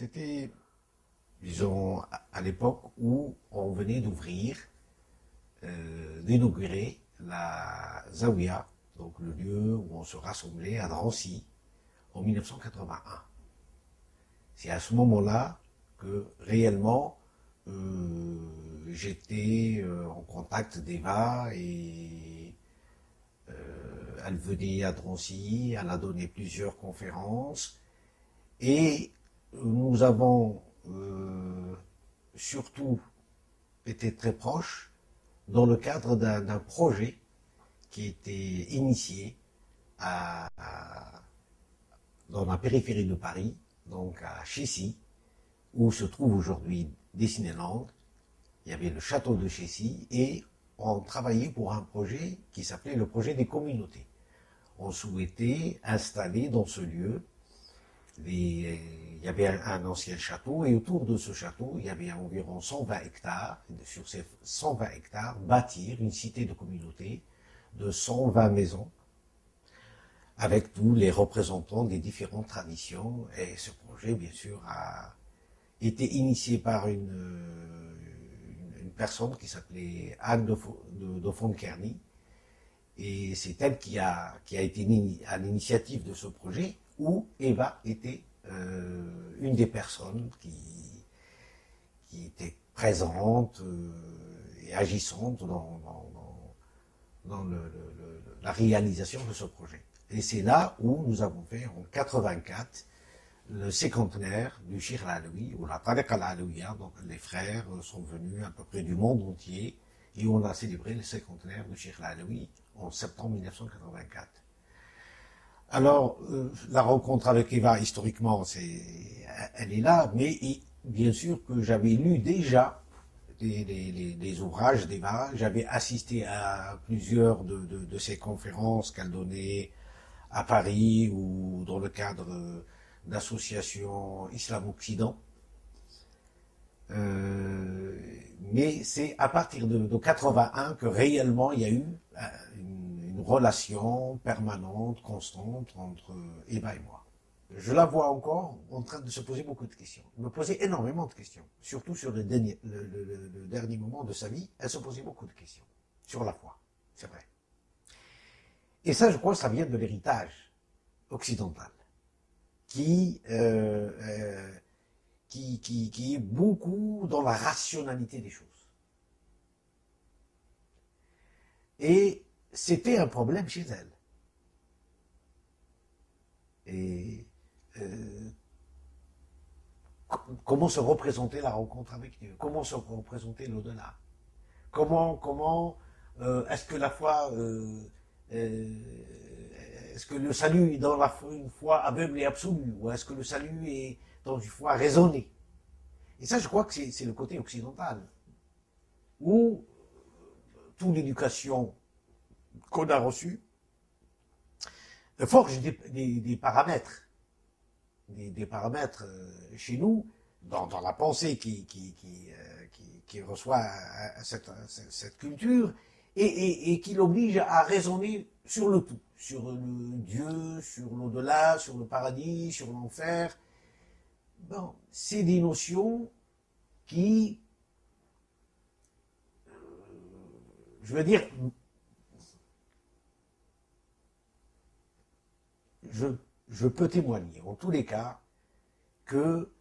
C'était, disons, à l'époque où on venait d'ouvrir, euh, d'inaugurer la Zawiya, donc le lieu où on se rassemblait à Drancy, en 1981. C'est à ce moment-là que réellement euh, j'étais euh, en contact d'Eva et elle venait à Drancy, elle a donné plusieurs conférences et nous avons surtout été très proches dans le cadre d'un projet qui était initié dans la périphérie de Paris, donc à Chessy, où se trouve aujourd'hui Disneyland. Il y avait le château de Chessy et on travaillait pour un projet qui s'appelait le projet des communautés. On souhaitait installer dans ce lieu il y avait un, ancien château et autour de ce château, il y avait environ 120 hectares. Sur ces 120 hectares, bâtir une cité de communauté de 120 maisons avec tous les représentants des différentes traditions. Et ce projet, bien sûr, a été initié par une, personne qui s'appelait Anne de, de, Et c'est elle qui a, qui a été à l'initiative de ce projet où Eva était euh, une des personnes qui, était présente euh, et agissante dans, la réalisation de ce projet. Et c'est là où nous avons fait en 84 le cinquantenaire du Shir al-Alawi, ou la donc les frères sont venus à peu près du monde entier, et on a célébré le cinquantenaire du Shir al-Alawi en septembre 1984. Alors, euh, la rencontre avec Eva, historiquement, c'est, elle est là, mais bien sûr que j'avais lu déjà des, ouvrages d'Eva, j'avais assisté à plusieurs de, ces conférences qu'elle donnait à Paris ou dans le cadre d'associations Islam-Occident. Euh, mais c'est à partir de, de 81 que réellement il y a eu euh, une relation permanente, constante entre Eva et moi. Je la vois encore en train de se poser beaucoup de questions. Elle me posait énormément de questions, surtout sur le dernier, moment de sa vie. Elle se posait beaucoup de questions sur la foi, c'est vrai. Et ça, je crois, ça vient de l'héritage occidental, qui, euh, euh, qui, qui est beaucoup dans la rationalité des choses. Et c'était un problème chez elle. Et euh, comment se représenter la rencontre avec Dieu? Comment se représenter l'au-delà? Comment, comment euh, est-ce que la foi, euh, est-ce que le salut est dans la, une foi aveugle et absolue, ou est-ce que le salut est dans une foi raisonnée? Et ça, je crois que c'est le côté occidental, où toute l'éducation qu'on a reçu forge des, paramètres, des, paramètres euh, chez nous, dans, la pensée qui, qui, euh, reçoit euh, cette, culture, et, qui l'oblige à raisonner sur le tout, sur le Dieu, sur l'au-delà, sur le paradis, sur l'enfer. Bon, c'est des notions qui, je veux dire, je, peux témoigner, en tous les cas, que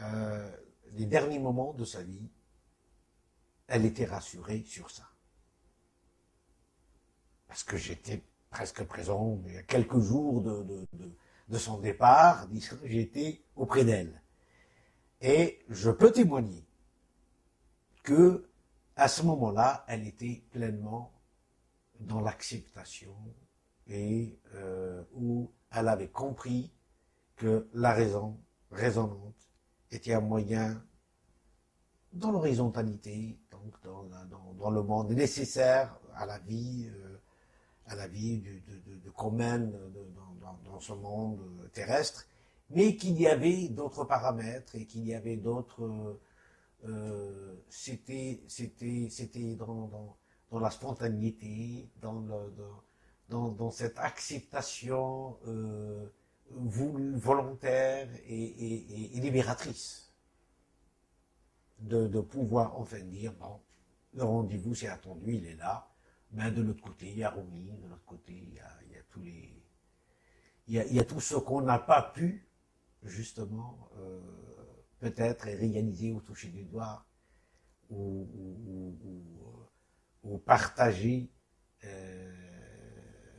euh, les derniers moments de sa vie, elle était rassurée sur ça. Parce que j'étais presque présent, il y a quelques jours de, son départ, j'étais auprès d'elle. Et je peux témoigner que, à ce moment-là, elle était pleinement dans l'acceptation et euh, où elle avait compris que la raison raisonnante était un moyen dans l'horizontalité, donc dans, le monde nécessaire à la vie, euh, à la vie de, de, commune dans, ce monde terrestre, mais qu'il y avait d'autres paramètres et qu'il y avait d'autres. Euh, c'était dans, la spontanéité, dans le cette acceptation euh, volontaire et, libératrice de, pouvoir enfin dire, bon, le rendez-vous c'est attendu, il est là, mais de l'autre côté, il y a Rumi, de l'autre côté, il y a, tous les... Il y a, tout ce qu'on n'a pas pu, justement, euh, peut-être réaliser ou toucher du doigt, ou partager euh,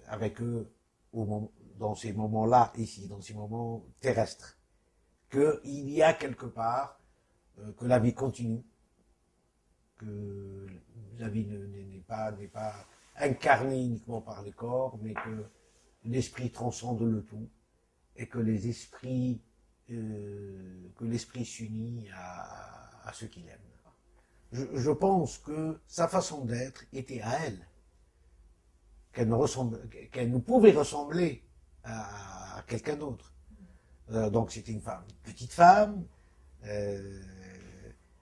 avec eux dans ces moments-là, ici, dans ces moments terrestres, qu'il y a quelque part euh, que la vie continue, que la vie n'est pas, incarnée uniquement par les corps, mais que l'esprit transcende le tout, et que les esprits, euh, que l'esprit s'unit à, à ceux qu'il aime. Je pense que sa façon d'être était à elle qu'elle ne, pouvait ressembler à, quelqu'un d'autre. Euh, donc c'était une femme, petite femme, euh,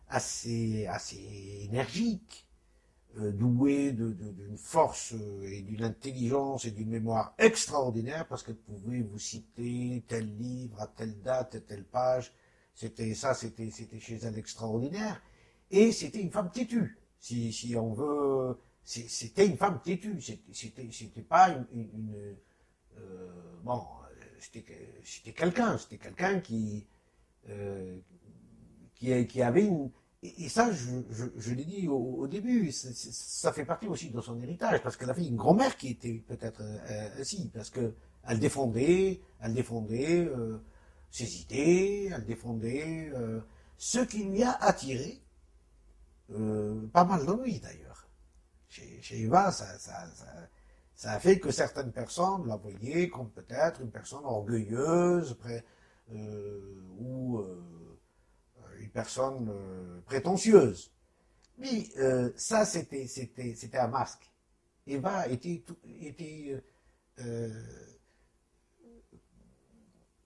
assez, assez énergique, euh, douée d'une force et d'une intelligence et d'une mémoire extraordinaire parce qu'elle pouvait vous citer tel livre à telle date, à telle page. C'était ça, c'était chez elle extraordinaire. Et c'était une femme têtue. Si on veut c'était une femme têtue, c'était pas une, euh, bon, c'était quelqu'un, c'était quelqu'un qui euh, qui, avait une et, ça, je, l'ai dit au, début, ça fait partie aussi de son héritage, parce qu'elle avait une grand-mère qui était peut-être euh, ainsi, parce que elle défendait, elle défendait ses idées, elle défendait ce qui lui a attiré, pas mal de lui d'ailleurs chez, Eva, ça, a fait que certaines personnes la voyaient comme peut-être une personne orgueilleuse euh, ou euh, une personne euh, prétentieuse. Mais ça, c'était, un masque. Eva était,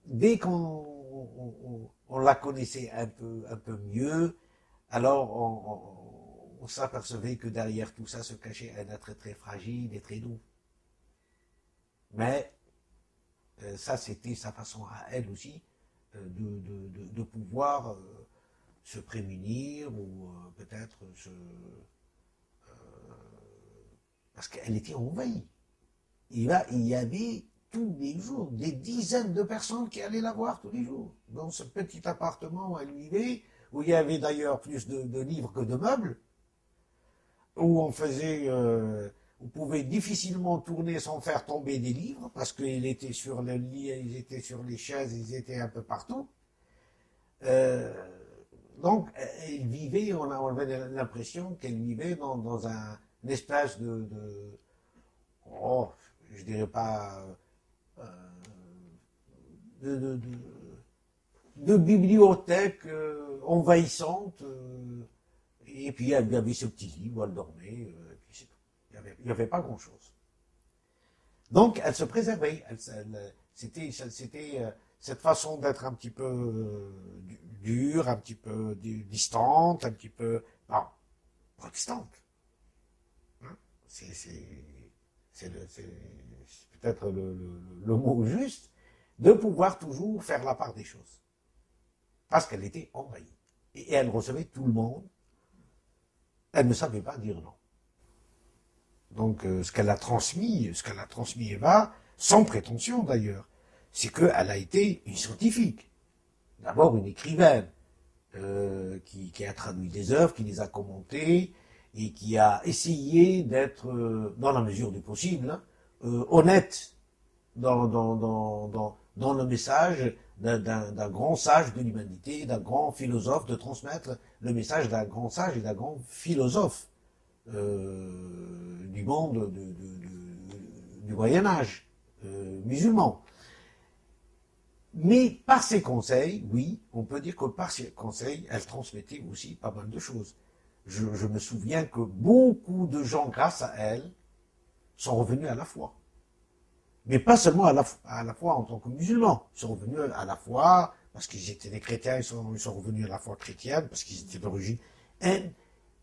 dès qu'on on, la connaissait un peu, un peu mieux, alors on on s'apercevait que derrière tout ça se cachait un être très fragile et très doux. Mais euh, ça, c'était sa façon à elle aussi euh, de, pouvoir euh, se prémunir ou peut-être se... parce qu'elle était envahie. Il, il y avait tous les jours des dizaines de personnes qui allaient la voir tous les jours. Dans ce petit appartement où elle où il y avait d'ailleurs plus de livres que de meubles, où on faisait, euh, on pouvait difficilement tourner sans faire tomber des livres, parce qu'ils étaient sur le lit, ils étaient sur les chaises, ils étaient un peu partout. Euh, donc, elle vivait, on, avait l'impression qu'elle vivait dans, un, une espèce de, oh, je dirais pas, euh, de, bibliothèque envahissante. Et puis elle avait ce petit lit où elle dormait, euh, puis c'est tout. Il n'y avait, pas grand-chose. Donc elle se préservait. c'était, euh, cette façon d'être un petit peu euh, dure, un petit peu distante, un petit peu non, protestante. Hein? C'est, peut-être le mot juste de pouvoir toujours faire la part des choses. Parce qu'elle était envahie. Et elle recevait tout le monde elle ne savait pas dire non. Donc, euh, ce qu'elle a transmis, ce qu'elle a transmis Eva, sans prétention d'ailleurs, c'est qu'elle a été une scientifique. D'abord une écrivaine, euh, qui, a traduit des œuvres, qui les a commentées, et qui a essayé d'être, euh, dans la mesure du possible, hein, honnête dans, le message d'un grand sage de l'humanité, d'un grand philosophe, de transmettre le message d'un grand sage et d'un grand philosophe euh, du monde de, du Moyen Âge euh, musulman. Mais par ses conseils, oui, on peut dire que par ses conseils, elle transmettait aussi pas mal de choses. Je me souviens que beaucoup de gens, grâce à elle, sont revenus à la foi mais pas seulement à la, à la fois en tant que musulmans. Ils sont revenus à la foi parce qu'ils étaient des chrétiens, ils sont, revenus à la foi chrétienne parce qu'ils étaient d'origine. Elle,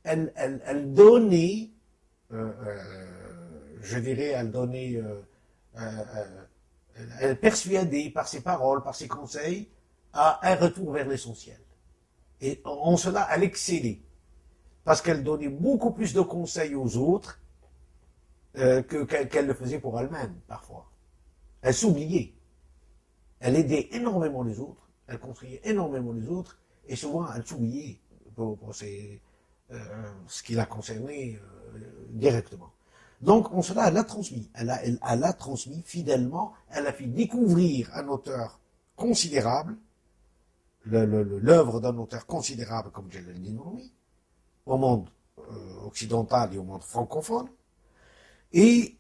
elle, donnait, euh, euh, je dirais, elle donnait euh, Elle persuadait par ses paroles, par ses conseils, à un retour vers l'essentiel. Et en cela, elle excellait. Parce qu'elle donnait beaucoup plus de conseils aux autres qu'elle le faisait pour elle-même, parfois. Elle s'oubliait. Elle aidait énormément les autres, elle conseillait énormément les autres, et souvent elle s'oubliait pour, euh, ce qui la concernait euh, directement. Donc, en cela, elle a transmis. Elle a, elle, a transmis fidèlement. Elle a fait découvrir un auteur considérable, l'œuvre d'un auteur considérable comme Jalaluddin Rumi, au monde euh, occidental et au monde francophone. Et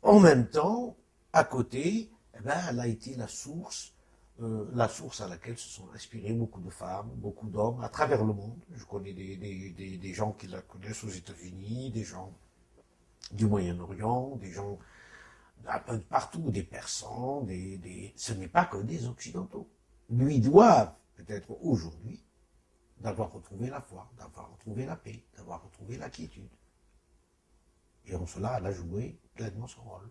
en même temps, à côté, eh ben, elle a été la source, euh, la source à laquelle se sont inspirées beaucoup de femmes, beaucoup d'hommes à travers le monde. Je connais des, des, des, gens qui la connaissent aux États-Unis, des gens du Moyen-Orient, des gens un peu de partout, des Persans, des, des... ce n'est pas que des Occidentaux. Lui doivent, peut-être aujourd'hui, d'avoir retrouvé la foi, d'avoir retrouvé la paix, d'avoir retrouvé la quiétude. Et en cela, elle a joué pleinement son rôle.